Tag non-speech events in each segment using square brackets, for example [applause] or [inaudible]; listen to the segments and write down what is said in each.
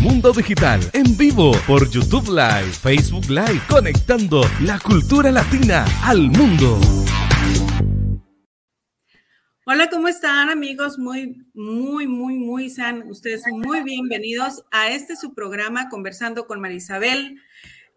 Mundo Digital, en vivo por YouTube Live, Facebook Live, conectando la cultura latina al mundo. Hola, ¿cómo están amigos? Muy, muy, muy, muy, sean ustedes muy bienvenidos a este su programa Conversando con Marisabel,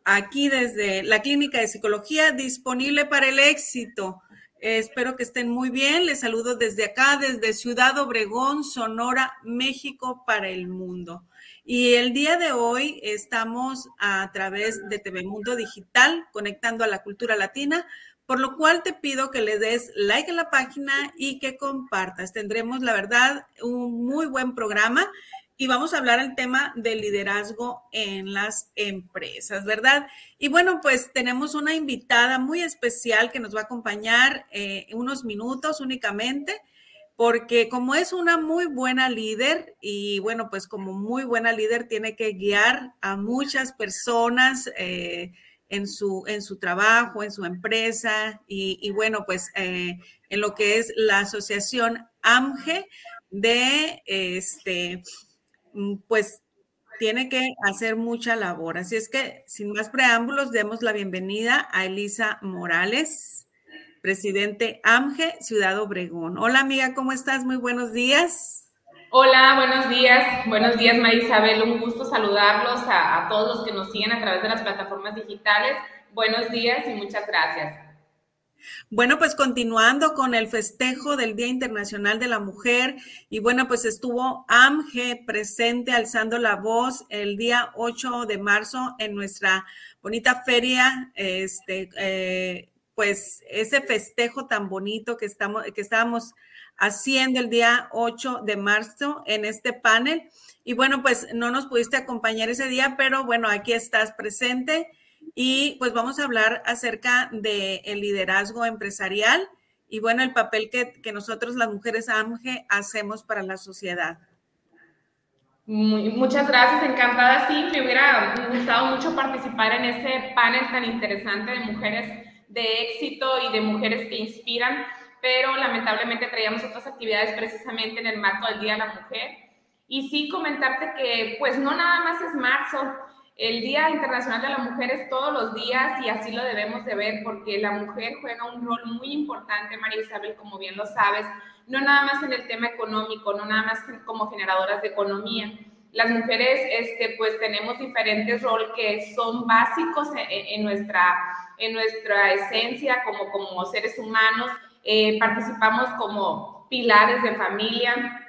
aquí desde la Clínica de Psicología, disponible para el éxito. espero que estén muy bien. Les saludo desde acá, desde Ciudad Obregón, Sonora, México, para el mundo. Y el día de hoy estamos a través de TV Mundo Digital, conectando a la cultura latina por lo cual te pido que le des like a la página y que compartas. Tendremos, la verdad, un muy buen programa y vamos a hablar el tema del liderazgo en las empresas, ¿verdad? Y bueno, pues tenemos una invitada muy especial que nos va a acompañar eh, unos minutos únicamente, porque como es una muy buena líder y bueno, pues como muy buena líder tiene que guiar a muchas personas. Eh, en su, en su trabajo, en su empresa y, bueno, pues eh, en lo que es la asociación AMGE de, este, mm, pues tiene que hacer mucha labor. Así es que, sin más preámbulos, demos la bienvenida a Elisa Morales, presidente AMGE Ciudad Obregón. Hola amiga, ¿cómo estás? Muy buenos días. Hola, buenos días. Buenos días, María Isabel. Un gusto saludarlos a, todos los que nos siguen a través de las plataformas digitales. Buenos días y muchas gracias. Bueno, pues continuando con el festejo del Día Internacional de la Mujer, y bueno, pues estuvo AMGE presente alzando la voz el día 8 de marzo en nuestra bonita feria, este, eh, pues ese festejo tan bonito que, estamos, que estábamos haciendo el día 8 de marzo en este panel. Y bueno, pues no nos pudiste acompañar ese día, pero bueno, aquí estás presente y pues vamos a hablar acerca del el liderazgo empresarial y bueno, el papel que, que nosotros las mujeres AMGE hacemos para la sociedad. muchas gracias, encantada. Sí, me hubiera gustado mucho participar en ese panel tan interesante de mujeres de éxito y de mujeres que inspiran pero lamentablemente traíamos otras actividades precisamente en el marco del Día de la Mujer. Y sí comentarte que pues no nada más es marzo, el Día Internacional de la Mujer es todos los días y así lo debemos de ver porque la mujer juega un rol muy importante, María Isabel, como bien lo sabes, no nada más en el tema económico, no nada más como generadoras de economía. Las mujeres, este, pues tenemos diferentes roles que son básicos en, nuestra, en nuestra esencia como, como seres humanos eh, participamos como pilares de familia,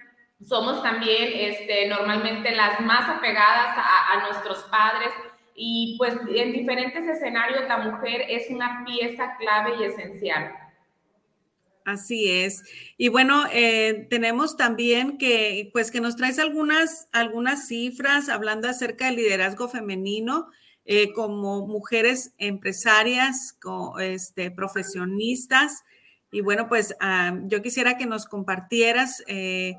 somos también este, normalmente las más apegadas a, nuestros padres y pues en diferentes escenarios la mujer es una pieza clave y esencial. Así es. Y bueno, eh, tenemos también que, pues, que nos traes algunas, algunas cifras hablando acerca del liderazgo femenino eh, como mujeres empresarias, este, profesionistas. Y bueno, pues ah, yo quisiera que nos compartieras eh,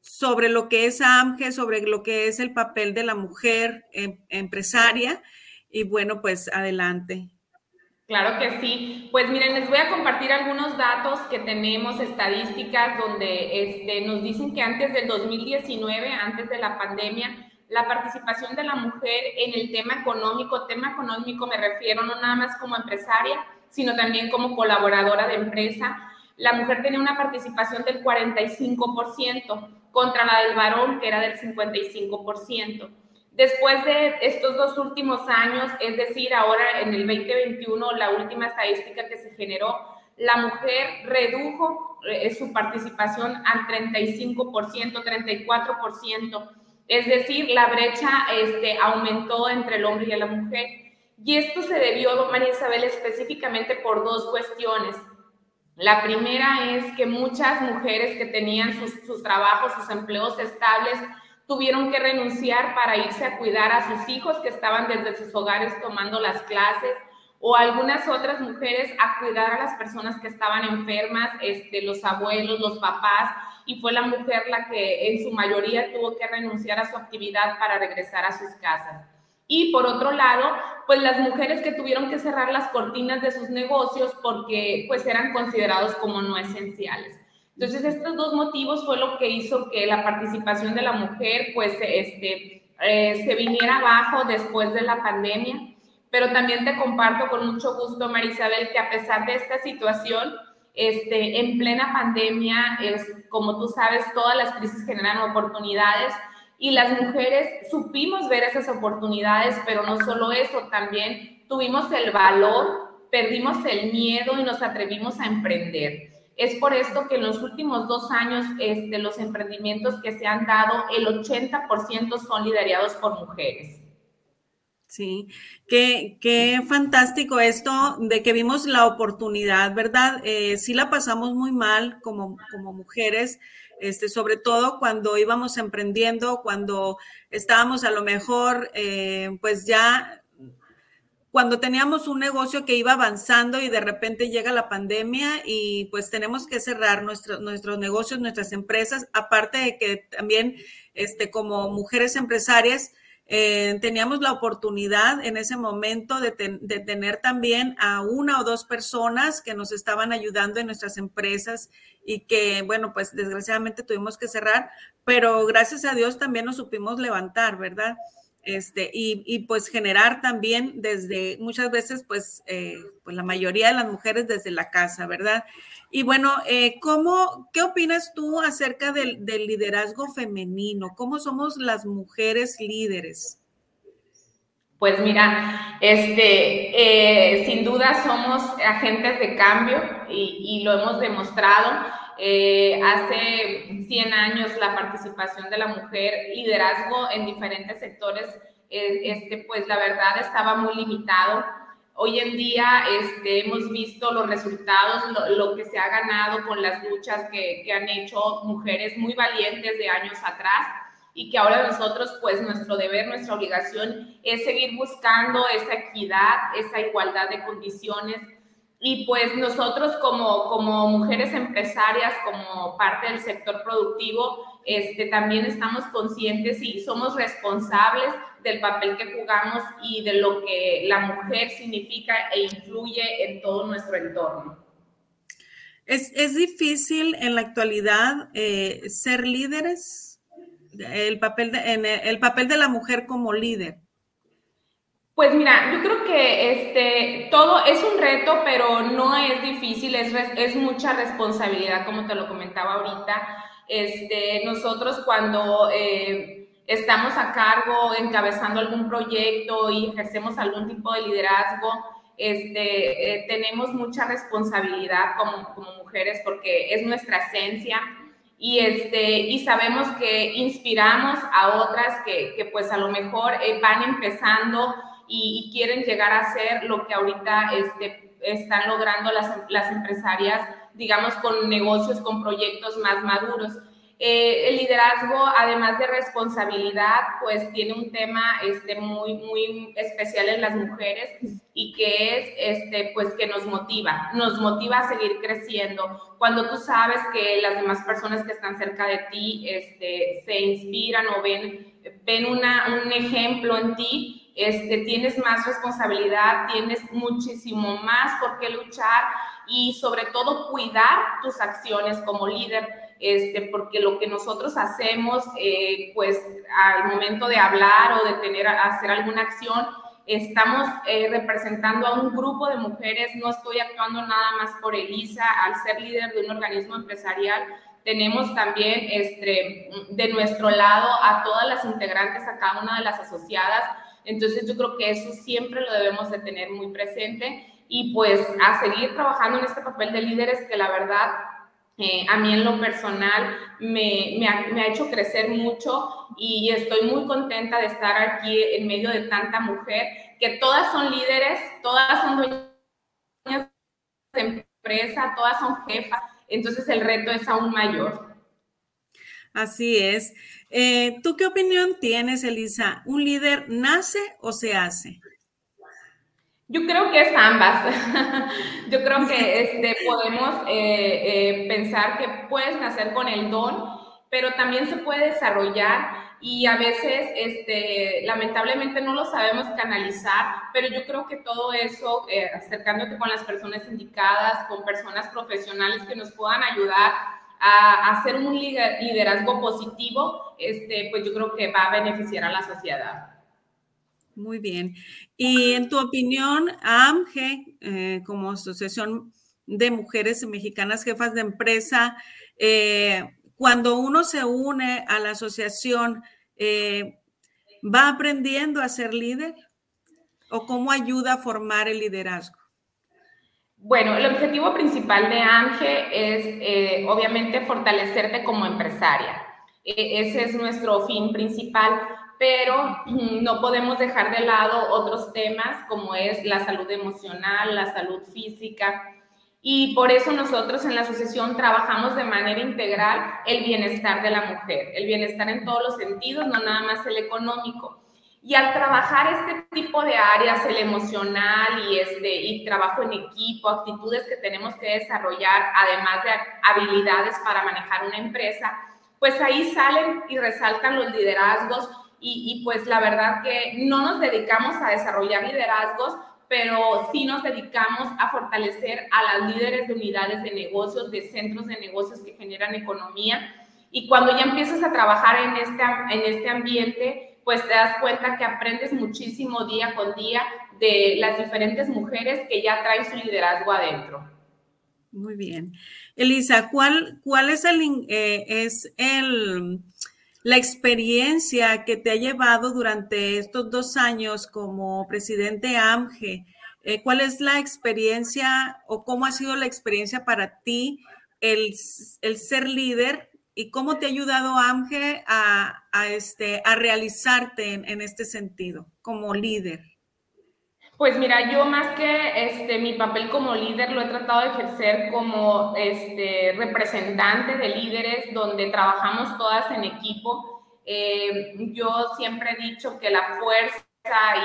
sobre lo que es AMGE, sobre lo que es el papel de la mujer em, empresaria. Y bueno, pues adelante. Claro que sí. Pues miren, les voy a compartir algunos datos que tenemos, estadísticas, donde este, nos dicen que antes del 2019, antes de la pandemia, la participación de la mujer en el tema económico, tema económico me refiero no nada más como empresaria, sino también como colaboradora de empresa. La mujer tenía una participación del 45% contra la del varón, que era del 55%. Después de estos dos últimos años, es decir, ahora en el 2021, la última estadística que se generó, la mujer redujo eh, su participación al 35%, 34%. Es decir, la brecha este, aumentó entre el hombre y la mujer. Y esto se debió, María Isabel, específicamente por dos cuestiones. La primera es que muchas mujeres que tenían sus, trabajos, sus empleos estables, tuvieron que renunciar para irse a cuidar a sus hijos que estaban desde sus hogares tomando las clases o algunas otras mujeres a cuidar a las personas que estaban enfermas, este, los abuelos, los papás, y fue la mujer la que en su mayoría tuvo que renunciar a su actividad para regresar a sus casas. Y por otro lado, pues las mujeres que tuvieron que cerrar las cortinas de sus negocios porque pues eran considerados como no esenciales. Entonces, estos dos motivos fue lo que hizo que la participación de la mujer pues este, eh, se viniera abajo después de la pandemia. Pero también te comparto con mucho gusto, Marisabel, que a pesar de esta situación, este, en plena pandemia, es, como tú sabes, todas las crisis generan oportunidades y las mujeres supimos ver esas oportunidades, pero no solo eso, también tuvimos el valor, perdimos el miedo y nos atrevimos a emprender. Es por esto que en los últimos dos años este, los emprendimientos que se han dado, el 80% son liderados por mujeres. Sí, qué, qué, fantástico esto de que vimos la oportunidad, ¿verdad? Eh, sí la pasamos muy mal como, como mujeres, este, sobre todo cuando íbamos emprendiendo, cuando estábamos a lo mejor, eh, pues ya, cuando teníamos un negocio que iba avanzando y de repente llega la pandemia y pues tenemos que cerrar nuestros nuestros negocios, nuestras empresas, aparte de que también, este, como mujeres empresarias, eh, teníamos la oportunidad en ese momento de, de, tener también a una o dos personas que nos estaban ayudando en nuestras empresas y que, bueno, pues desgraciadamente tuvimos que cerrar, pero gracias a Dios también nos supimos levantar, ¿verdad? Este, y, y pues generar también desde muchas veces, pues, eh, pues la mayoría de las mujeres desde la casa, ¿verdad? Y bueno, eh, ¿cómo, ¿qué opinas tú acerca del, del, liderazgo femenino? ¿Cómo somos las mujeres líderes? Pues mira, este, eh, sin duda somos agentes de cambio y, y lo hemos demostrado. Eh, hace 100 años la participación de la mujer, liderazgo en diferentes sectores, eh, este, pues la verdad estaba muy limitado. Hoy en día este, hemos visto los resultados, lo, que se ha ganado con las luchas que, que han hecho mujeres muy valientes de años atrás y que ahora nosotros, pues nuestro deber, nuestra obligación es seguir buscando esa equidad, esa igualdad de condiciones. Y pues nosotros como, como mujeres empresarias, como parte del sector productivo, este, también estamos conscientes y somos responsables del papel que jugamos y de lo que la mujer significa e influye en todo nuestro entorno. Es, es difícil en la actualidad eh, ser líderes el papel de, el, papel de la mujer como líder? Pues mira, yo creo que este, todo es un reto, pero no es difícil, es, es mucha responsabilidad, como te lo comentaba ahorita. Este, nosotros cuando eh, estamos a cargo, encabezando algún proyecto y ejercemos algún tipo de liderazgo, este, eh, tenemos mucha responsabilidad como, como mujeres porque es nuestra esencia y, este, y sabemos que inspiramos a otras que, que pues a lo mejor eh, van empezando y, y, quieren llegar a ser lo que ahorita este, están logrando las, las empresarias, digamos, con negocios, con proyectos más maduros. Eh, el liderazgo, además de responsabilidad, pues tiene un tema este, muy, muy especial en las mujeres y que es, este, pues, que nos motiva, nos motiva a seguir creciendo. Cuando tú sabes que las demás personas que están cerca de ti este, se inspiran o ven, ven una, un ejemplo en ti, este, tienes más responsabilidad, tienes muchísimo más por qué luchar y sobre todo cuidar tus acciones como líder este, porque lo que nosotros hacemos, eh, pues al momento de hablar o de tener, hacer alguna acción, estamos eh, representando a un grupo de mujeres, no estoy actuando nada más por Elisa, al ser líder de un organismo empresarial, tenemos también este, de nuestro lado a todas las integrantes, a cada una de las asociadas, entonces yo creo que eso siempre lo debemos de tener muy presente y pues a seguir trabajando en este papel de líderes que la verdad eh, a mí en lo personal me, me, ha, me, ha, hecho crecer mucho y estoy muy contenta de estar aquí en medio de tanta mujer, que todas son líderes, todas son dueñas de empresa, todas son jefas, entonces el reto es aún mayor. Así es. Eh, ¿Tú qué opinión tienes, Elisa? ¿Un líder nace o se hace? Yo creo que es ambas. [laughs] Yo creo que este, podemos eh, eh, pensar que puedes nacer con el don, pero también se puede desarrollar y a veces, este, lamentablemente, no lo sabemos canalizar, pero yo creo que todo eso, eh, acercándote con las personas indicadas, con personas profesionales que nos puedan ayudar a, hacer un liderazgo positivo, este, pues yo creo que va a beneficiar a la sociedad. Muy bien. Y en tu opinión, AMGE, eh, como Asociación de Mujeres Mexicanas Jefas de Empresa, eh, cuando uno se une a la asociación, eh, ¿va aprendiendo a ser líder? ¿O cómo ayuda a formar el liderazgo? Bueno, el objetivo principal de ANGE es eh, obviamente fortalecerte como empresaria. E, ese es nuestro fin principal, pero no podemos dejar de lado otros temas como es la salud emocional, la salud física. Y por eso nosotros en la asociación trabajamos de manera integral el bienestar de la mujer, el bienestar en todos los sentidos, no nada más el económico. Y al trabajar este tipo de áreas, el emocional y, este, y trabajo en equipo, actitudes que tenemos que desarrollar, además de habilidades para manejar una empresa, pues ahí salen y resaltan los liderazgos y, y pues la verdad que no nos dedicamos a desarrollar liderazgos, pero sí nos dedicamos a fortalecer a las líderes de unidades de negocios, de centros de negocios que generan economía. Y cuando ya empiezas a trabajar en este, en este ambiente, pues te das cuenta que aprendes muchísimo día con día de las diferentes mujeres que ya traen su liderazgo adentro. Muy bien. Elisa, ¿cuál, cuál es, el, eh, es el, la experiencia que te ha llevado durante estos dos años como presidente AMGE? Eh, ¿Cuál es la experiencia o cómo ha sido la experiencia para ti el, el ser líder y cómo te ha ayudado AMGE a, este, a realizarte en, este sentido como líder. Pues mira, yo más que este, mi papel como líder lo he tratado de ejercer como este, representante de líderes donde trabajamos todas en equipo. Eh, yo siempre he dicho que la fuerza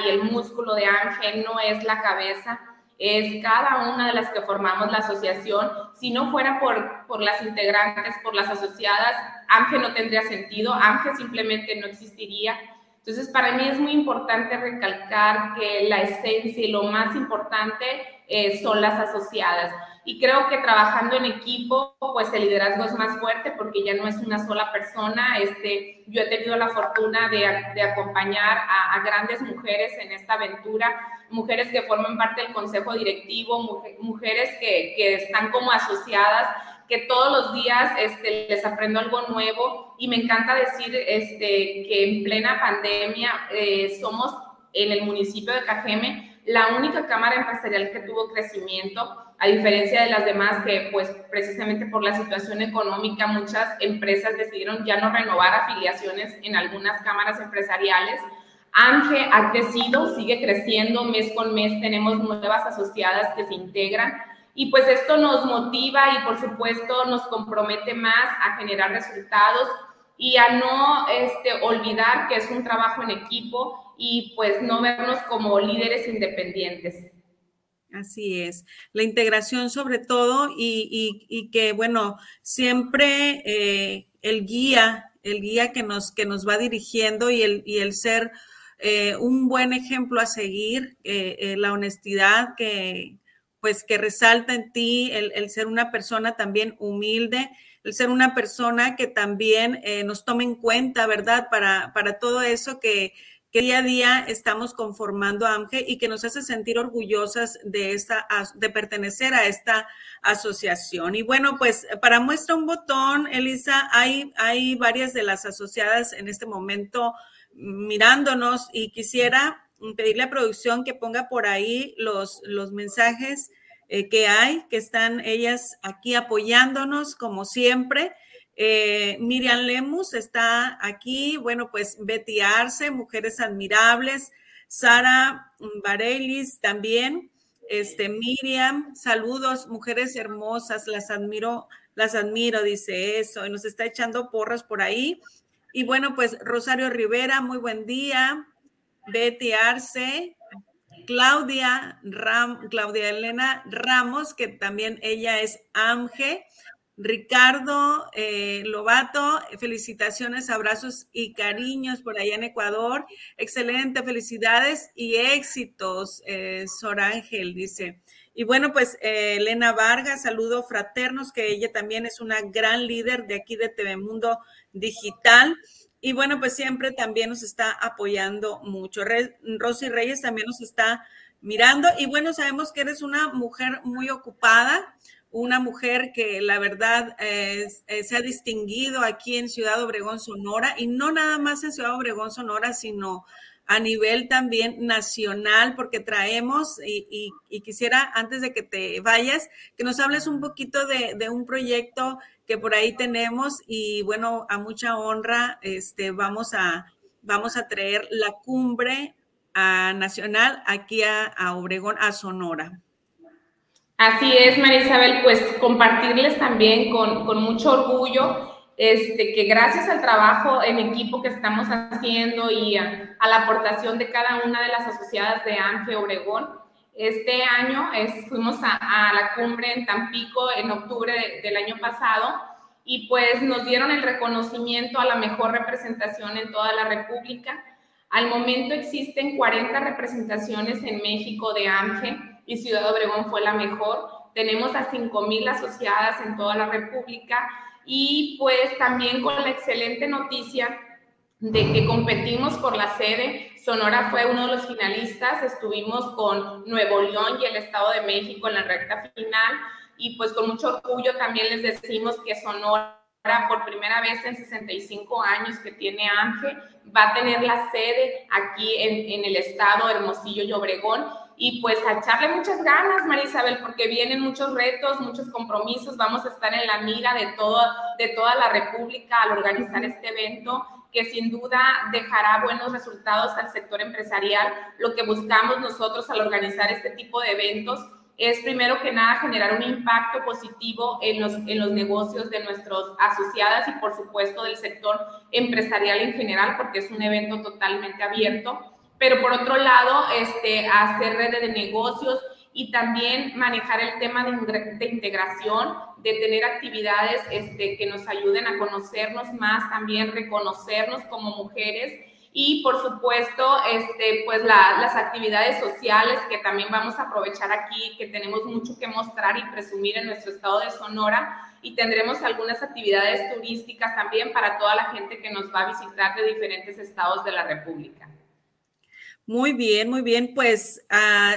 y el músculo de Ángel no es la cabeza, es cada una de las que formamos la asociación. Si no fuera por, por las integrantes, por las asociadas, Ángel no tendría sentido, Ángel simplemente no existiría. Entonces, para mí es muy importante recalcar que la esencia y lo más importante eh, son las asociadas. Y creo que trabajando en equipo, pues el liderazgo es más fuerte porque ya no es una sola persona. Este, yo he tenido la fortuna de, de acompañar a, a, grandes mujeres en esta aventura, mujeres que forman parte del consejo directivo, mujeres que, que están como asociadas que todos los días este, les aprendo algo nuevo. Y me encanta decir este, que en plena pandemia eh, somos en el municipio de Cajeme la única cámara empresarial que tuvo crecimiento, a diferencia de las demás que pues precisamente por la situación económica muchas empresas decidieron ya no renovar afiliaciones en algunas cámaras empresariales. ANGE ha crecido, sigue creciendo. Mes con mes, tenemos nuevas asociadas que se integran y pues esto nos motiva y por supuesto nos compromete más a generar resultados y a no este, olvidar que es un trabajo en equipo y pues no vernos como líderes independientes. Así es, la integración sobre todo y, y, que bueno, siempre eh, el guía, el guía que nos, que nos va dirigiendo y el, y el ser eh, un buen ejemplo a seguir, eh, la honestidad que, pues que resalta en ti el, ser una persona también humilde, el ser una persona que también eh, nos tome en cuenta, ¿verdad? Para, para todo eso que, que, día a día estamos conformando a AMGE y que nos hace sentir orgullosas de, esta, de pertenecer a esta asociación. Y bueno, pues para muestra un botón, Elisa, hay, hay varias de las asociadas en este momento mirándonos y quisiera pedirle a producción que ponga por ahí los, los mensajes eh, que hay, que están ellas aquí apoyándonos como siempre. Eh, Miriam Lemus está aquí, bueno, pues Betty Arce, Mujeres Admirables, Sara Barelis también, este, Miriam, saludos, mujeres hermosas, las admiro, las admiro, dice eso, y nos está echando porras por ahí. Y bueno, pues Rosario Rivera, muy buen día. Betty Arce, Claudia, Ram, Claudia Elena Ramos, que también ella es AMGE. Ricardo eh, Lobato, felicitaciones, abrazos y cariños por allá en Ecuador. Excelente, felicidades y éxitos, eh, Sor Ángel, dice. Y bueno, pues eh, Elena Vargas, saludo fraternos, que ella también es una gran líder de aquí de TV Mundo Digital. Y bueno, pues siempre también nos está apoyando mucho. Rosy Reyes también nos está mirando. Y bueno, sabemos que eres una mujer muy ocupada, una mujer que la verdad eh, se ha distinguido aquí en Ciudad Obregón, Sonora, y no nada más en Ciudad Obregón, Sonora, sino a nivel también nacional, porque traemos, y, quisiera antes de que te vayas, que nos hables un poquito de, de, un proyecto que por ahí tenemos y bueno, a mucha honra, este, vamos a, vamos a traer la cumbre a nacional aquí a, a Obregón, a Sonora. Así es, María Isabel, pues compartirles también con, con mucho orgullo este, que gracias al trabajo en equipo que estamos haciendo y a, la aportación de cada una de las asociadas de ANGE Obregón, este año fuimos a, la cumbre en Tampico en octubre del año pasado y pues nos dieron el reconocimiento a la mejor representación en toda la República. Al momento existen 40 representaciones en México de ANGE y Ciudad Obregón fue la mejor. Tenemos a 5.000 asociadas en toda la República y pues también con la excelente noticia de que competimos por la sede. Sonora fue uno de los finalistas, estuvimos con Nuevo León y el Estado de México en la recta final y pues con mucho orgullo también les decimos que Sonora por primera vez en 65 años que tiene Ángel, va a tener la sede aquí en, en el estado Hermosillo y Obregón. Y pues a echarle muchas ganas, María Isabel, porque vienen muchos retos, muchos compromisos, vamos a estar en la mira de, todo, de toda la República al organizar este evento que sin duda dejará buenos resultados al sector empresarial. Lo que buscamos nosotros al organizar este tipo de eventos es primero que nada generar un impacto positivo en los, en los negocios de nuestros asociadas y por supuesto del sector empresarial en general, porque es un evento totalmente abierto pero por otro lado, este, hacer redes de negocios y también manejar el tema de, de integración, de tener actividades este, que nos ayuden a conocernos más, también reconocernos como mujeres y por supuesto, este, pues las actividades sociales que también vamos a aprovechar aquí, que tenemos mucho que mostrar y presumir en nuestro estado de Sonora y tendremos algunas actividades turísticas también para toda la gente que nos va a visitar de diferentes estados de la República. Muy bien, muy bien. Pues ah,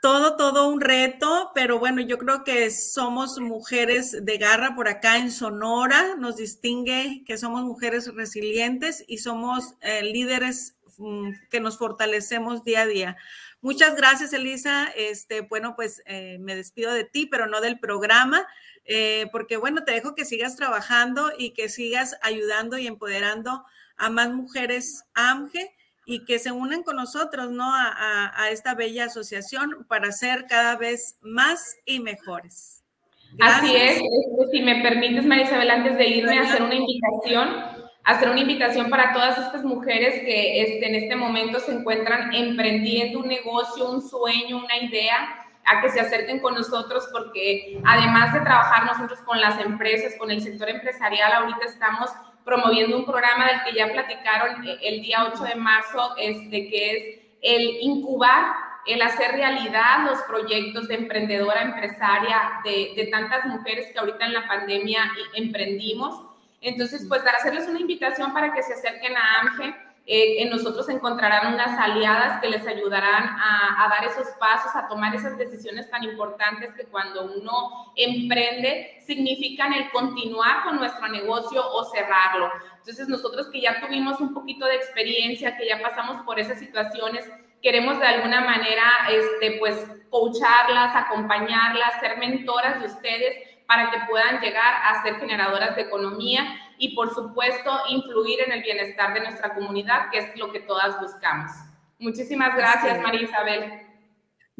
todo, todo un reto, pero bueno, yo creo que somos mujeres de garra por acá en Sonora, nos distingue que somos mujeres resilientes y somos eh, líderes mm, que nos fortalecemos día a día. Muchas gracias, Elisa. Este, bueno, pues eh, me despido de ti, pero no del programa, eh, porque bueno, te dejo que sigas trabajando y que sigas ayudando y empoderando a más mujeres AMGE y que se unan con nosotros, ¿no? A, esta bella asociación para ser cada vez más y mejores. Así es. Si me permites, María Isabel, antes de irme a hacer una invitación, hacer una invitación para todas estas mujeres que este, en este momento se encuentran emprendiendo un negocio, un sueño, una idea a que se acerquen con nosotros porque además de trabajar nosotros con las empresas, con el sector empresarial, ahorita estamos promoviendo un programa del que ya platicaron eh, el día 8 de marzo, este, que es el incubar, el hacer realidad los proyectos de emprendedora empresaria de, tantas mujeres que ahorita en la pandemia emprendimos. Entonces, pues hacerles una invitación para que se acerquen a AMGE eh, en nosotros encontrarán unas aliadas que les ayudarán a, dar esos pasos, a tomar esas decisiones tan importantes que cuando uno emprende significan el continuar con nuestro negocio o cerrarlo. Entonces nosotros que ya tuvimos un poquito de experiencia, que ya pasamos por esas situaciones, queremos de alguna manera, este, pues, coacharlas, acompañarlas, ser mentoras de ustedes para que puedan llegar a ser generadoras de economía y por supuesto influir en el bienestar de nuestra comunidad, que es lo que todas buscamos. Muchísimas gracias, María Isabel.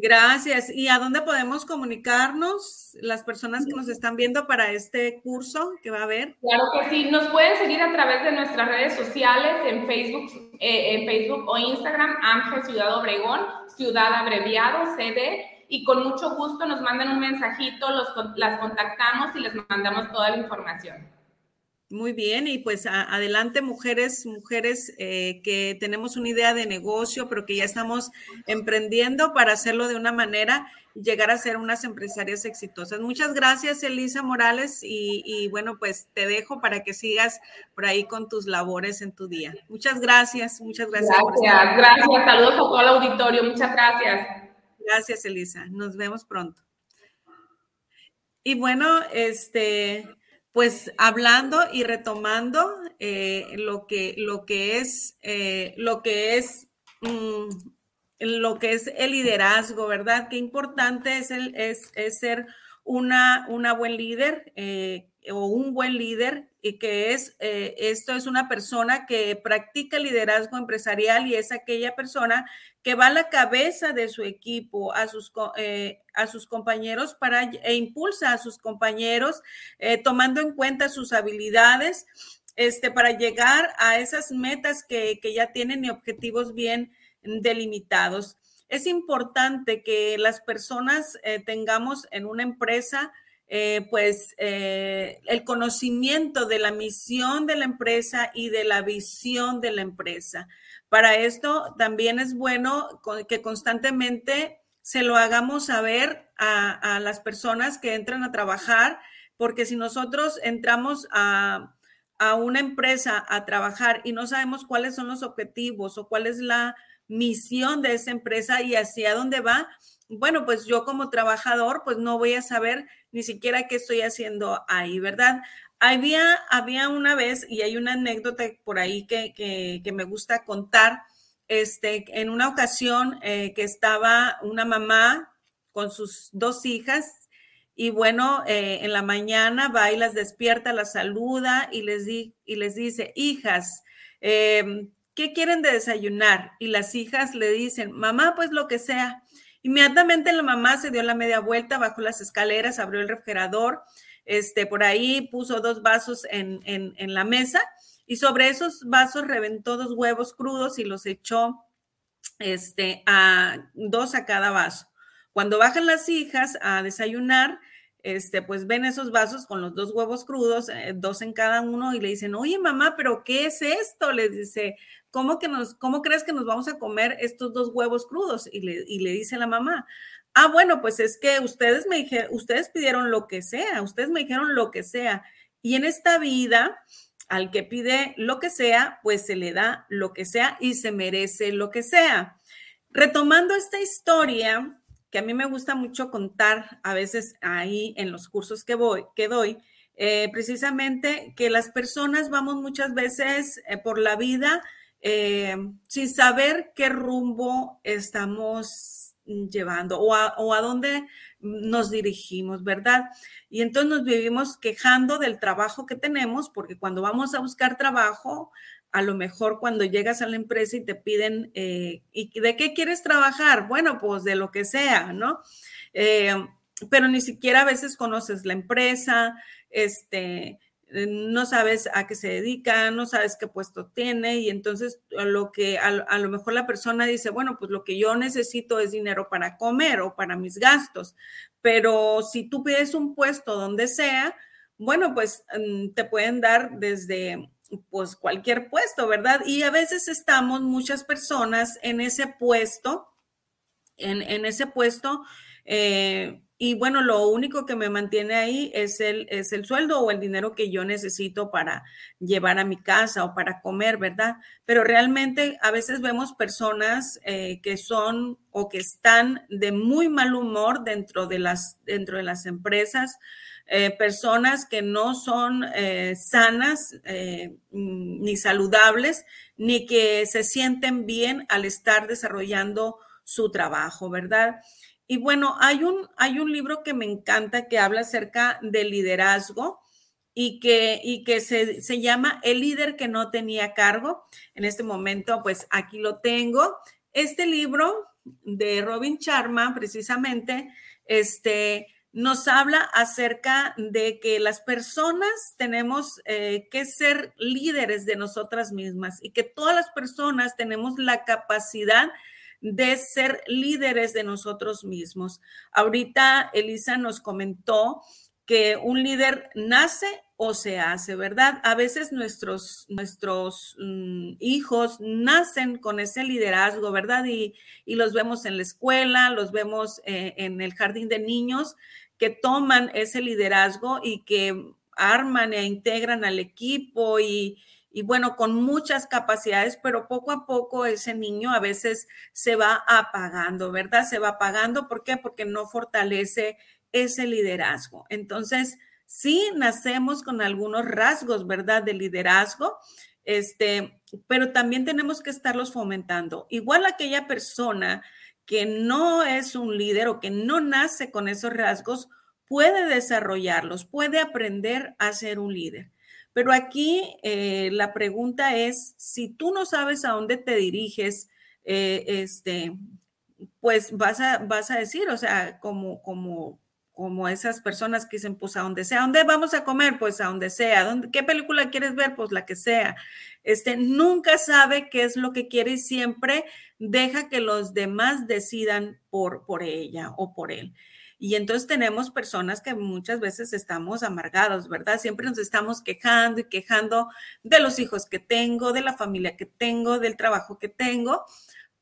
Gracias. ¿Y a dónde podemos comunicarnos las personas que nos están viendo para este curso que va a haber? Claro que sí. Nos pueden seguir a través de nuestras redes sociales en Facebook, eh, en Facebook o Instagram, Ángel Ciudad Obregón, Ciudad Abreviado, CD y con mucho gusto nos mandan un mensajito, los, las contactamos y les mandamos toda la información. Muy bien, y pues adelante mujeres, mujeres eh, que tenemos una idea de negocio, pero que ya estamos emprendiendo para hacerlo de una manera y llegar a ser unas empresarias exitosas. Muchas gracias, Elisa Morales, y, bueno, pues te dejo para que sigas por ahí con tus labores en tu día. Muchas gracias, muchas gracias. Gracias, gracias. Saludos a todo el auditorio, muchas gracias. Gracias, Elisa. Nos vemos pronto. Y bueno, este, pues hablando y retomando eh, lo, que, lo que es, eh, lo que es, mm, lo que es el liderazgo, ¿verdad? Qué importante es, el, es, ser una, una buen líder eh, o un buen líder y que es, esto es una persona que practica liderazgo empresarial y es aquella persona que va a la cabeza de su equipo, a sus, eh, a sus compañeros para, e impulsa a sus compañeros, eh, tomando en cuenta sus habilidades este, para llegar a esas metas que, ya tienen y objetivos bien delimitados. Es importante que las personas eh, tengamos en una empresa pues el conocimiento de la misión de la empresa y de la visión de la empresa. Para esto también es bueno que constantemente se lo hagamos saber a, las personas que entran a trabajar, porque si nosotros entramos a, una empresa a trabajar y no sabemos cuáles son los objetivos o cuál es la misión de esa empresa y hacia dónde va, bueno, pues yo como trabajador, pues no voy a saber ni siquiera qué estoy haciendo ahí, ¿verdad? Había, había una vez, y hay una anécdota por ahí que, me gusta contar, este, en una ocasión eh, que estaba una mamá con sus dos hijas y bueno, eh, en la mañana va y las despierta, las saluda y les, di, y les dice, hijas, em, ¿qué quieren de desayunar? Y las hijas le dicen, mamá, pues lo que sea. Inmediatamente la mamá se dio la media vuelta, bajó las escaleras, abrió el refrigerador este, por ahí puso dos vasos en, la mesa y sobre esos vasos reventó dos huevos crudos y los echó este, a dos a cada vaso. Cuando bajan las hijas a desayunar, este, pues ven esos vasos con los dos huevos crudos, eh, dos en cada uno, y le dicen, oye mamá, pero ¿qué es esto? Les dice, ¿cómo, que nos, ¿cómo crees que nos vamos a comer estos dos huevos crudos? Y le, y le dice la mamá, Ah, bueno, pues es que ustedes me dijeron, ustedes pidieron lo que sea, ustedes me dijeron lo que sea. Y en esta vida, al que pide lo que sea, pues se le da lo que sea y se merece lo que sea. Retomando esta historia, que a mí me gusta mucho contar a veces ahí en los cursos que voy, que doy, eh, precisamente que las personas vamos muchas veces eh, por la vida eh, sin saber qué rumbo estamos llevando o a, dónde nos dirigimos, ¿verdad? Y entonces nos vivimos quejando del trabajo que tenemos, porque cuando vamos a buscar trabajo, a lo mejor cuando llegas a la empresa y te piden, eh, ¿y de qué quieres trabajar? Bueno, pues de lo que sea, ¿no? Eh, pero ni siquiera a veces conoces la empresa, este, no sabes a qué se dedica, no sabes qué puesto tiene y entonces lo que a, lo mejor la persona dice, bueno, pues lo que yo necesito es dinero para comer o para mis gastos, pero si tú pides un puesto donde sea, bueno, pues mm, te pueden dar desde pues cualquier puesto, ¿verdad? Y a veces estamos muchas personas en ese puesto, en, en ese puesto, eh, y bueno, lo único que me mantiene ahí es el, es el sueldo o el dinero que yo necesito para llevar a mi casa o para comer, ¿verdad? Pero realmente a veces vemos personas eh, que son o que están de muy mal humor dentro de las, dentro de las empresas, eh, personas que no son eh, sanas ni saludables, ni que se sienten bien al estar desarrollando su trabajo, ¿verdad? Y bueno, hay un, hay un libro que me encanta que habla acerca del liderazgo y que, y que se, se, llama El líder que no tenía cargo. En este momento, pues aquí lo tengo. Este libro de Robin Sharma, precisamente, este, nos habla acerca de que las personas tenemos eh, que ser líderes de nosotras mismas y que todas las personas tenemos la capacidad de ser líderes de nosotros mismos. Ahorita Elisa nos comentó que un líder nace o se hace, ¿verdad? A veces nuestros, nuestros mm, hijos nacen con ese liderazgo, ¿verdad? Y, los vemos en la escuela, los vemos eh, en el jardín de niños que toman ese liderazgo y que arman e integran al equipo y, y bueno, con muchas capacidades, pero poco a poco ese niño a veces se va apagando, ¿verdad? Se va apagando. ¿Por qué? Porque no fortalece ese liderazgo. Entonces, Sí, nacemos con algunos rasgos, ¿verdad? De liderazgo, este, pero también tenemos que estarlos fomentando. Igual aquella persona que no es un líder o que no nace con esos rasgos, puede desarrollarlos, puede aprender a ser un líder. Pero aquí eh, la pregunta es, si tú no sabes a dónde te diriges, eh, este, pues vas a, vas a decir, o sea, como, como como esas personas que dicen, pues a donde sea, ¿a dónde vamos a comer? Pues a donde sea, ¿Dónde, ¿qué película quieres ver? Pues la que sea. Este, nunca sabe qué es lo que quiere y siempre deja que los demás decidan por, por ella o por él. Y entonces tenemos personas que muchas veces estamos amargados, ¿verdad? Siempre nos estamos quejando y quejando de los hijos que tengo, de la familia que tengo, del trabajo que tengo.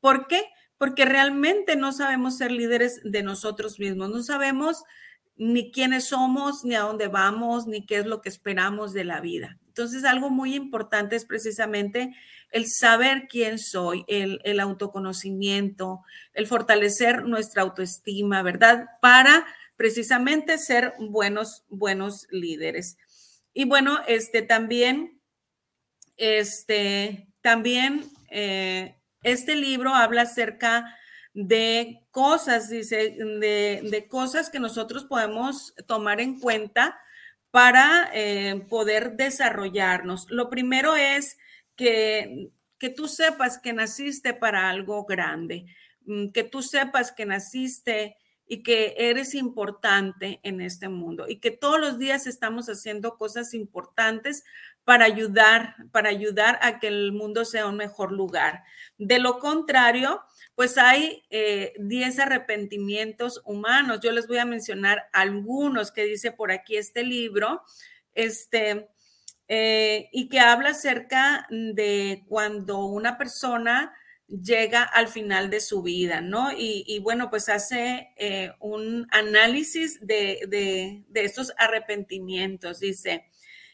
¿Por qué? Porque realmente no sabemos ser líderes de nosotros mismos, no sabemos ni quiénes somos, ni a dónde vamos, ni qué es lo que esperamos de la vida. Entonces, algo muy importante es precisamente el saber quién soy, el, el autoconocimiento, el fortalecer nuestra autoestima, ¿verdad? Para precisamente ser buenos, buenos líderes. Y bueno, este también, este, también, eh, este libro habla acerca de cosas, dice, de, cosas que nosotros podemos tomar en cuenta para eh, poder desarrollarnos. Lo primero es que, que tú sepas que naciste para algo grande, mm, que tú sepas que naciste y que eres importante en este mundo y que todos los días estamos haciendo cosas importantes para ayudar, para ayudar a que el mundo sea un mejor lugar. De lo contrario, pues hay 10 eh, arrepentimientos humanos. Yo les voy a mencionar algunos que dice por aquí este libro, este, eh, y que habla acerca de cuando una persona llega al final de su vida, ¿no? Y, bueno, pues hace eh, un análisis de, de, de estos arrepentimientos. Dice,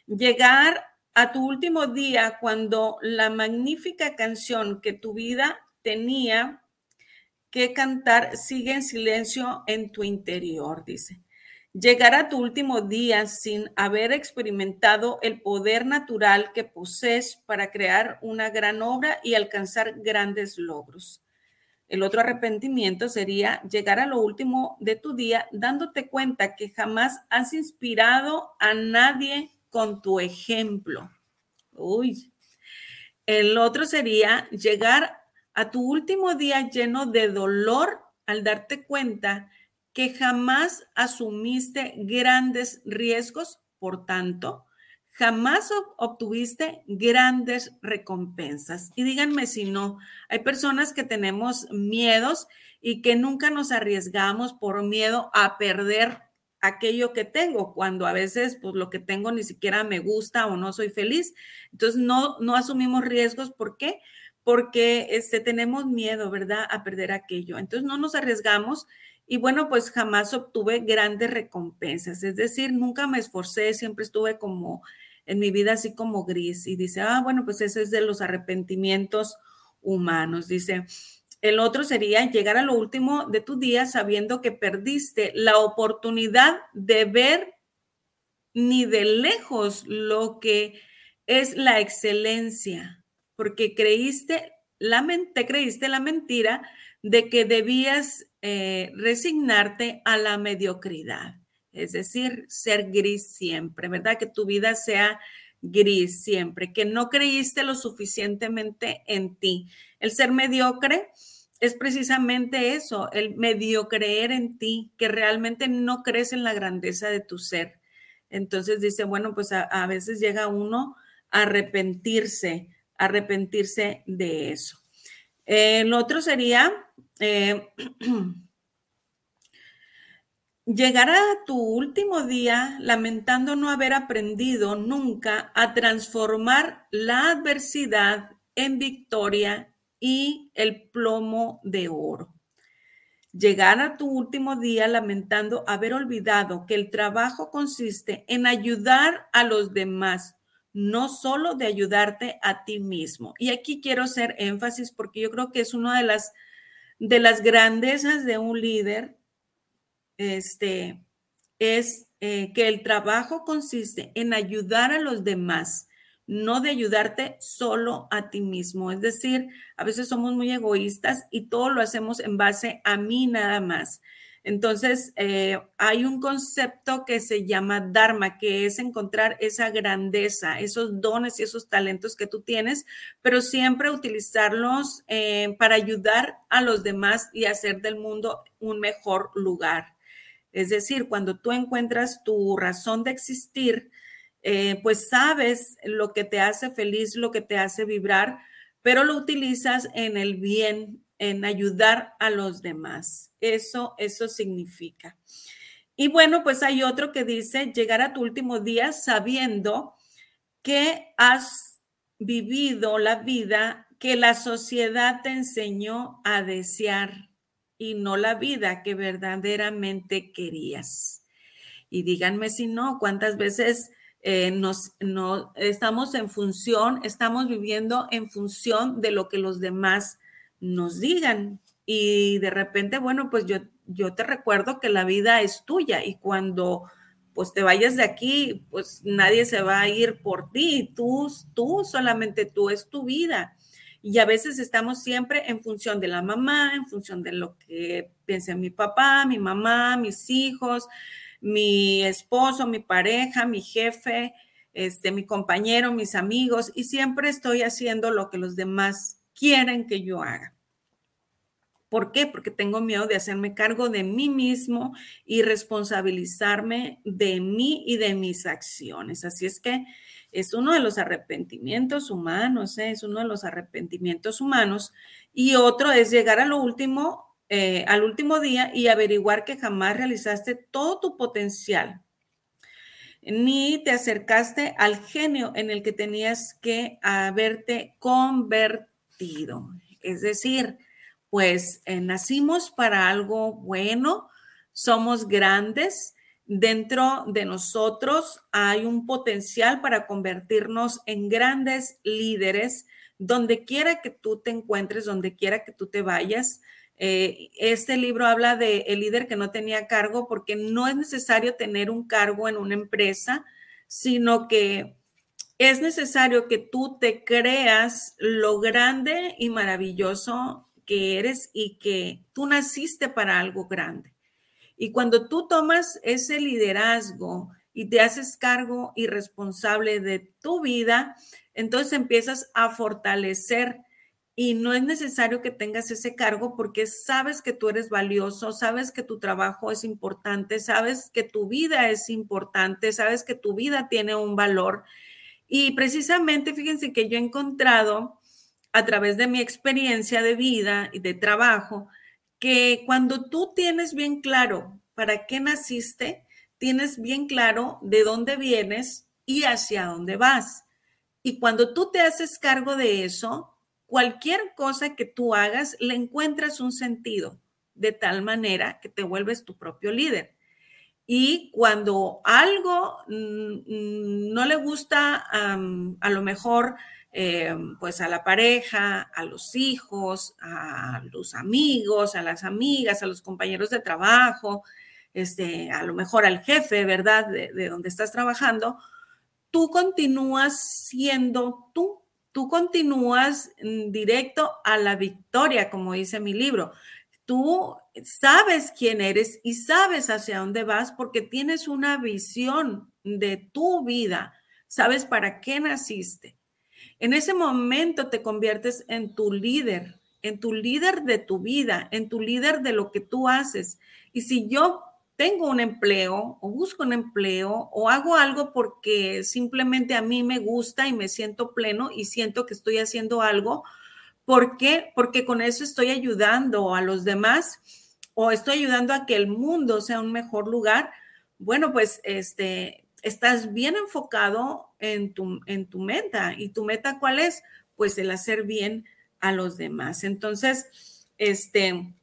llegar a tu último día cuando la magnífica canción que tu vida tenía que cantar sigue en silencio en tu interior, dice. Llegar a tu último día sin haber experimentado el poder natural que posees para crear una gran obra y alcanzar grandes logros. El otro arrepentimiento sería llegar a lo último de tu día dándote cuenta que jamás has inspirado a nadie con tu ejemplo. Uy. El otro sería llegar a tu último día lleno de dolor al darte cuenta que jamás asumiste grandes riesgos, por tanto, jamás obtuviste grandes recompensas. Y díganme si no, hay personas que tenemos miedos y que nunca nos arriesgamos por miedo a perder aquello que tengo, cuando a veces pues lo que tengo ni siquiera me gusta o no soy feliz. Entonces no, no asumimos riesgos. ¿Por qué? porque este, tenemos miedo, ¿verdad?, a perder aquello. Entonces no nos arriesgamos y bueno, pues jamás obtuve grandes recompensas. Es decir, nunca me esforcé, siempre estuve como en mi vida así como gris. Y dice, ah, bueno, pues ese es de los arrepentimientos humanos. Dice, el otro sería llegar a lo último de tu día sabiendo que perdiste la oportunidad de ver ni de lejos lo que es la excelencia porque creíste la, te creíste la mentira de que debías eh, resignarte a la mediocridad, es decir, ser gris siempre, ¿verdad? Que tu vida sea gris siempre, que no creíste lo suficientemente en ti. El ser mediocre es precisamente eso, el medio creer en ti, que realmente no crees en la grandeza de tu ser. Entonces dice, bueno, pues a, a veces llega uno a arrepentirse arrepentirse de eso. El otro sería eh, [clears throat] llegará tu último día lamentando no haber aprendido nunca a transformar la adversidad en victoria y el plomo de oro. Llegar a tu último día lamentando haber olvidado que el trabajo consiste en ayudar a los demás, no solo de ayudarte a ti mismo. Y aquí quiero hacer énfasis porque yo creo que es una de las, de las grandezas de un líder, este, es eh, que el trabajo consiste en ayudar a los demás, no de ayudarte solo a ti mismo. Es decir, a veces somos muy egoístas y todo lo hacemos en base a mí nada más. Entonces, eh, hay un concepto que se llama Dharma, que es encontrar esa grandeza, esos dones y esos talentos que tú tienes, pero siempre utilizarlos eh, para ayudar a los demás y hacer del mundo un mejor lugar. Es decir, cuando tú encuentras tu razón de existir, eh, pues sabes lo que te hace feliz, lo que te hace vibrar, pero lo utilizas en el bien, en ayudar a los demás. Eso, eso significa. Y bueno, pues hay otro que dice, llegar a tu último día sabiendo que has vivido la vida que la sociedad te enseñó a desear y no la vida que verdaderamente querías. Y díganme si no, cuántas veces eh, nos, no, estamos en función, estamos viviendo en función de lo que los demás nos digan. Y de repente, bueno, pues yo, yo te recuerdo que la vida es tuya y cuando pues te vayas de aquí, pues nadie se va a ir por ti, tú, tú, solamente tú, es tu vida. Y a veces estamos siempre en función de la mamá, en función de lo que piense mi papá, mi mamá, mis hijos, mi esposo, mi pareja, mi jefe, este, mi compañero, mis amigos, y siempre estoy haciendo lo que los demás quieren que yo haga. ¿Por qué? Porque tengo miedo de hacerme cargo de mí mismo y responsabilizarme de mí y de mis acciones. Así es que es uno de los arrepentimientos humanos, ¿eh? es uno de los arrepentimientos humanos. Y otro es llegar a lo último eh, al último día y averiguar que jamás realizaste todo tu potencial, ni te acercaste al genio en el que tenías que haberte convertido. Es decir, pues eh, nacimos para algo bueno, somos grandes, dentro de nosotros hay un potencial para convertirnos en grandes líderes, donde quiera que tú te encuentres, donde quiera que tú te vayas. Eh, este libro habla de el líder que no tenía cargo porque no es necesario tener un cargo en una empresa, sino que es necesario que tú te creas lo grande y maravilloso que eres y que tú naciste para algo grande. Y cuando tú tomas ese liderazgo y te haces cargo y responsable de tu vida, entonces empiezas a fortalecer y no es necesario que tengas ese cargo porque sabes que tú eres valioso, sabes que tu trabajo es importante, sabes que tu vida es importante, sabes que tu vida tiene un valor. Y precisamente, fíjense que yo he encontrado a través de mi experiencia de vida y de trabajo, que cuando tú tienes bien claro para qué naciste, tienes bien claro de dónde vienes y hacia dónde vas. Y cuando tú te haces cargo de eso, cualquier cosa que tú hagas le encuentras un sentido de tal manera que te vuelves tu propio líder. Y cuando algo mm, no le gusta a lo mejor eh, pues a la pareja, a los hijos, a los amigos, a las amigas, a los compañeros de trabajo, este, a lo mejor al jefe, ¿verdad? De, de donde estás trabajando, tú continúas siendo tú, tú continúas directo a la victoria, como dice mi libro. Tú sabes quién eres y sabes hacia dónde vas porque tienes una visión de tu vida, sabes para qué naciste. En ese momento te conviertes en tu líder, en tu líder de tu vida, en tu líder de lo que tú haces. Y si yo tengo un empleo o busco un empleo o hago algo porque simplemente a mí me gusta y me siento pleno y siento que estoy haciendo algo, ¿Por qué? Porque con eso estoy ayudando a los demás o estoy ayudando a que el mundo sea un mejor lugar. Bueno, pues este, estás bien enfocado en tu, en tu meta. ¿Y tu meta cuál es? Pues el hacer bien a los demás. Entonces, este,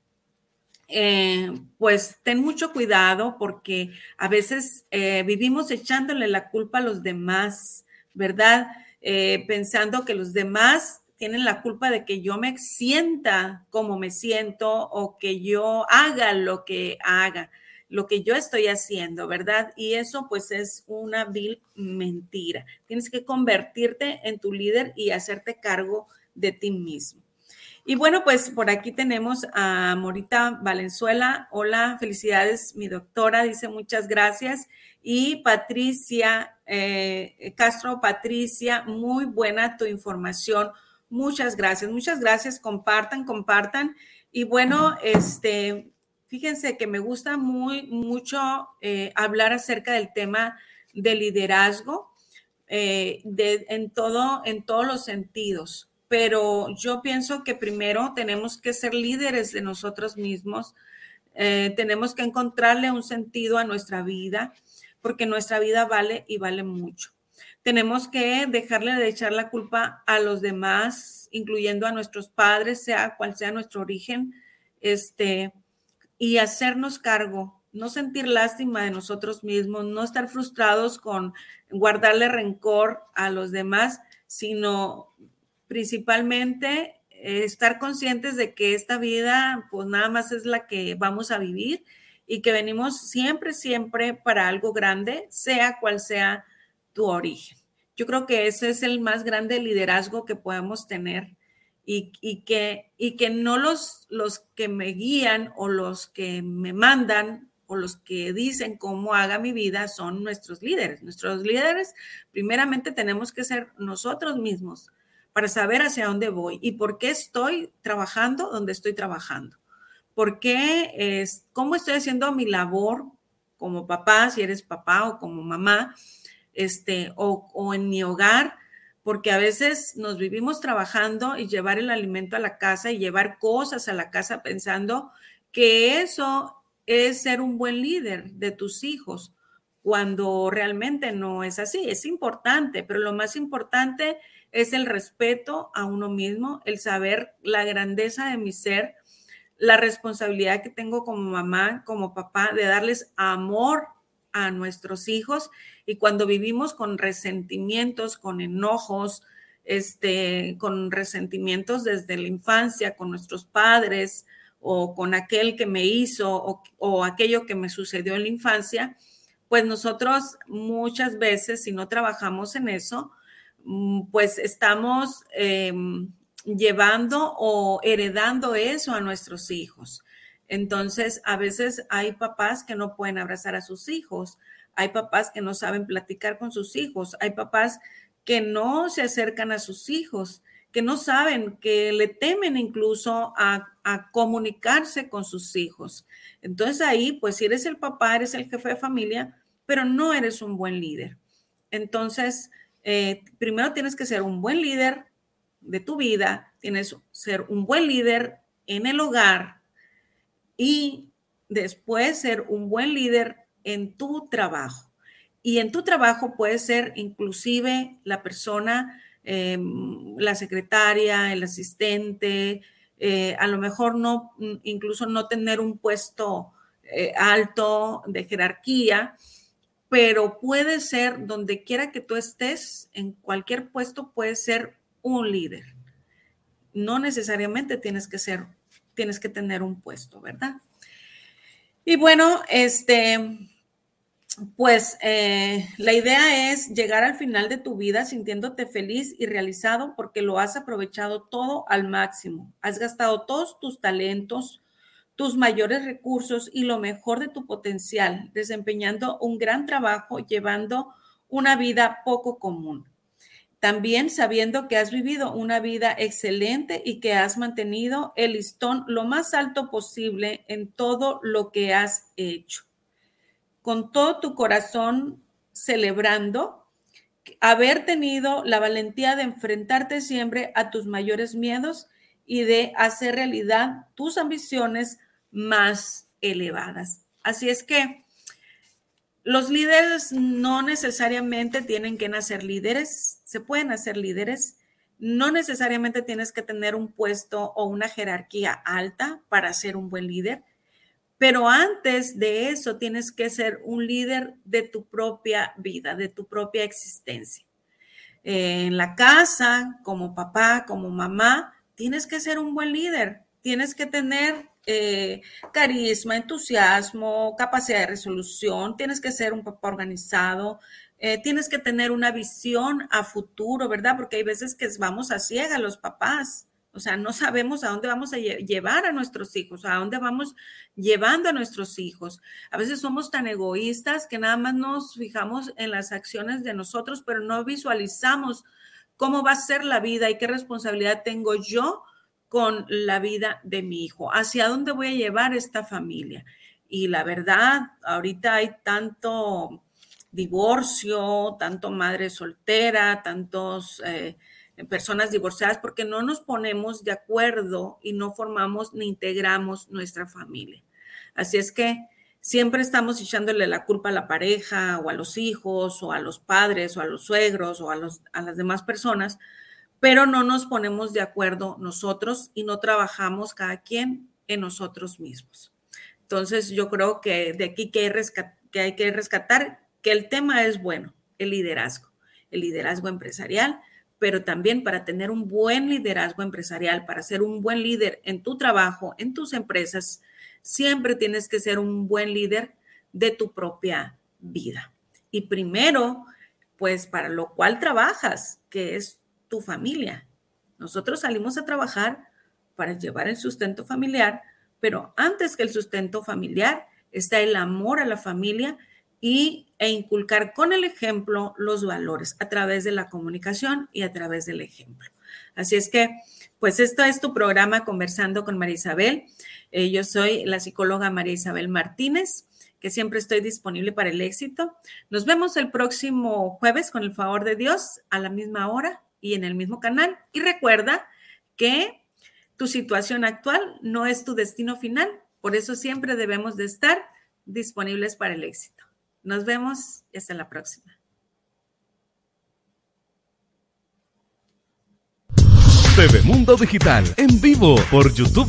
eh, pues ten mucho cuidado porque a veces eh, vivimos echándole la culpa a los demás, ¿verdad? Eh, pensando que los demás tienen la culpa de que yo me sienta como me siento o que yo haga lo que haga, lo que yo estoy haciendo, ¿verdad? Y eso pues es una vil mentira. Tienes que convertirte en tu líder y hacerte cargo de ti mismo. Y bueno, pues por aquí tenemos a Morita Valenzuela. Hola, felicidades, mi doctora, dice muchas gracias. Y Patricia eh, Castro, Patricia, muy buena tu información. Muchas gracias, muchas gracias. Compartan, compartan. Y bueno, este, fíjense que me gusta muy, mucho eh, hablar acerca del tema de liderazgo eh, en, todo, en todos los sentidos pero yo pienso que primero tenemos que ser líderes de nosotros mismos, eh, tenemos que encontrarle un sentido a nuestra vida, porque nuestra vida vale y vale mucho. Tenemos que dejarle de echar la culpa a los demás, incluyendo a nuestros padres, sea cual sea nuestro origen, este, y hacernos cargo, no sentir lástima de nosotros mismos, no estar frustrados con guardarle rencor a los demás, sino principalmente eh, estar conscientes de que esta vida pues nada más es la que vamos a vivir y que venimos siempre, siempre para algo grande, sea cual sea tu origen. Yo creo que ese es el más grande liderazgo que podemos tener y, que, y que no los, los que me guían o los que me mandan o los que dicen cómo haga mi vida son nuestros líderes. Nuestros líderes, primeramente tenemos que ser nosotros mismos para saber hacia dónde voy y por qué estoy trabajando donde estoy trabajando. ¿Por qué es, cómo estoy haciendo mi labor como papá, si eres papá o como mamá, este, o, o en mi hogar? Porque a veces nos vivimos trabajando y llevar el alimento a la casa y llevar cosas a la casa pensando que eso es ser un buen líder de tus hijos, cuando realmente no es así. Es importante, pero lo más importante es el respeto a uno mismo, el saber la grandeza de mi ser, la responsabilidad que tengo como mamá, como papá, de darles amor a nuestros hijos. Y cuando vivimos con resentimientos, con enojos, este, con resentimientos desde la infancia, con nuestros padres o con aquel que me hizo o, aquello que me sucedió en la infancia, pues nosotros muchas veces, si no trabajamos en eso, Mm, pues estamos em, llevando o heredando eso a nuestros hijos. Entonces, a veces hay papás que no pueden abrazar a sus hijos, hay papás que no saben platicar con sus hijos, hay papás que no se acercan a sus hijos, que no saben, que le temen incluso a, comunicarse con sus hijos. Entonces ahí, pues si eres el papá, eres el jefe de familia, pero no eres un buen líder. Entonces, eh, primero tienes que ser un buen líder de tu vida, tienes que ser un buen líder en el hogar y después ser un buen líder en tu trabajo. Y en tu trabajo puede ser inclusive la persona, em, la secretaria, el asistente, eh, a lo mejor no, incluso no tener un puesto eh, alto de jerarquía, pero puede ser donde quiera que tú estés, en cualquier puesto, puede ser un líder. No necesariamente tienes que ser, tienes que tener un puesto, ¿verdad? Y bueno, este, pues eh, la idea es llegar al final de tu vida sintiéndote feliz y realizado porque lo has aprovechado todo al máximo. Has gastado todos tus talentos, tus mayores recursos y lo mejor de tu potencial, desempeñando un gran trabajo, llevando una vida poco común. También sabiendo que has vivido una vida excelente y que has mantenido el listón lo más alto posible en todo lo que has hecho. Con todo tu corazón celebrando haber tenido la valentía de enfrentarte siempre a tus mayores miedos y de hacer realidad tus ambiciones más elevadas. Así es que los líderes no necesariamente tienen que nacer líderes, se pueden hacer líderes, no necesariamente tienes que tener un puesto o una jerarquía alta para ser un buen líder, pero antes de eso tienes que ser un líder de tu propia vida, de tu propia existencia. En la casa, como papá, como mamá, tienes que ser un buen líder, tienes que tener eh, carisma, entusiasmo, capacidad de resolución, tienes que ser un papá organizado, eh, tienes que tener una visión a futuro, ¿verdad? Porque hay veces que vamos a ciega los papás, o sea, no sabemos a dónde vamos a llevar a nuestros hijos, a dónde vamos llevando a nuestros hijos. A veces somos tan egoístas que nada más nos fijamos en las acciones de nosotros, pero no visualizamos cómo va a ser la vida y qué responsabilidad tengo yo con la vida de mi hijo, hacia dónde voy a llevar esta familia. Y la verdad, ahorita hay tanto divorcio, tanto madre soltera, tantos eh, personas divorciadas, porque no nos ponemos de acuerdo y no formamos ni integramos nuestra familia. Así es que siempre estamos echándole la culpa a la pareja o a los hijos o a los padres o a los suegros o a, los, a las demás personas pero no nos ponemos de acuerdo nosotros y no trabajamos cada quien en nosotros mismos. Entonces, yo creo que de aquí que hay, que hay que rescatar que el tema es bueno, el liderazgo, el liderazgo empresarial, pero también para tener un buen liderazgo empresarial, para ser un buen líder en tu trabajo, en tus empresas, siempre tienes que ser un buen líder de tu propia vida. Y primero, pues para lo cual trabajas, que es tu familia. Nosotros salimos a trabajar para llevar el sustento familiar, pero antes que el sustento familiar está el amor a la familia y, e inculcar con el ejemplo los valores a través de la comunicación y a través del ejemplo. Así es que, pues esto es tu programa Conversando con María Isabel. Eh, yo soy la psicóloga María Isabel Martínez, que siempre estoy disponible para el éxito. Nos vemos el próximo jueves con el favor de Dios a la misma hora y en el mismo canal. Y recuerda que tu situación actual no es tu destino final, por eso siempre debemos de estar disponibles para el éxito. Nos vemos y hasta la próxima. TV Mundo Digital en vivo por YouTube